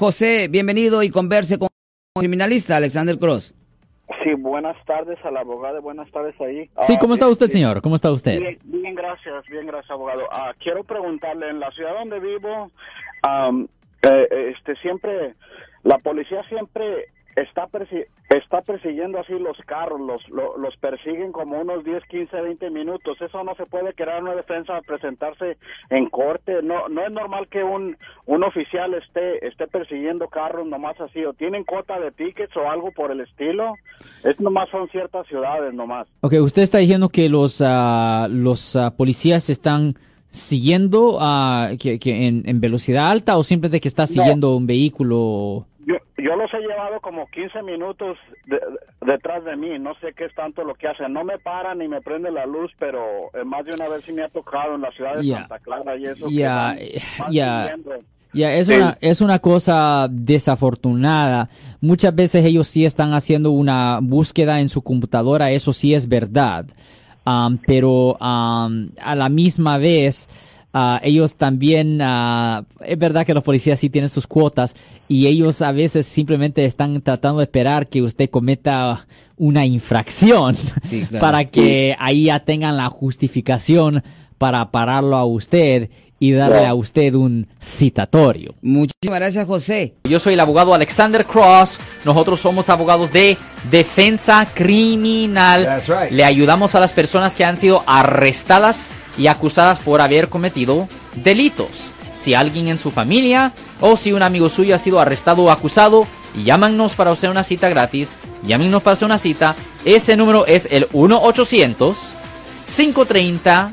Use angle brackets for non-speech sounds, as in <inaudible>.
José, bienvenido y converse con el criminalista Alexander Cross. Sí, buenas tardes a la abogada, buenas tardes ahí. Sí, ¿cómo Ah, está usted, señor? ¿Cómo está usted? Bien, bien, gracias, bien, gracias, abogado. Ah, quiero preguntarle, en la ciudad donde vivo, am, eh, este, siempre, la policía siempre está persi- está persiguiendo así los carros, los, lo- los persiguen como unos 10, 15, 20 minutos. Eso no se puede crear una defensa a presentarse en corte. No no es normal que un, un oficial esté esté persiguiendo carros nomás así. O tienen cuota de tickets o algo por el estilo. Es nomás son ciertas ciudades nomás. Ok, usted está diciendo que los, ah, los ah, policías están siguiendo que, que en, en velocidad alta o simplemente que está siguiendo un vehículo. Yo, los he llevado como 15 minutos de- detrás de mí, no sé qué es tanto lo que hacen. No me paran ni me prende la luz, pero eh, más de una vez sí me ha tocado en la ciudad de. Santa Clara y eso. que Ya, eh, van ya. es, Sí. una, es una cosa desafortunada. Muchas veces ellos sí están haciendo una búsqueda en su computadora, eso sí es verdad. Pero a la misma vez, ah, ellos también, ah, es verdad que los policías sí tienen sus cuotas y ellos a veces simplemente están tratando de esperar que usted cometa una infracción Sí, <laughs> claro. para que ahí ya tengan la justificación para pararlo a usted y darle a usted un citatorio. Muchísimas gracias, José. Yo soy el abogado Alexander Cross. Nosotros somos abogados de defensa criminal. That's right. Le ayudamos a las personas que han sido arrestadas y acusadas por haber cometido delitos. Si alguien en su familia o si un amigo suyo ha sido arrestado o acusado, llámanos para hacer una cita gratis. Llámenos para hacer una cita. Ese número es el 1 800 530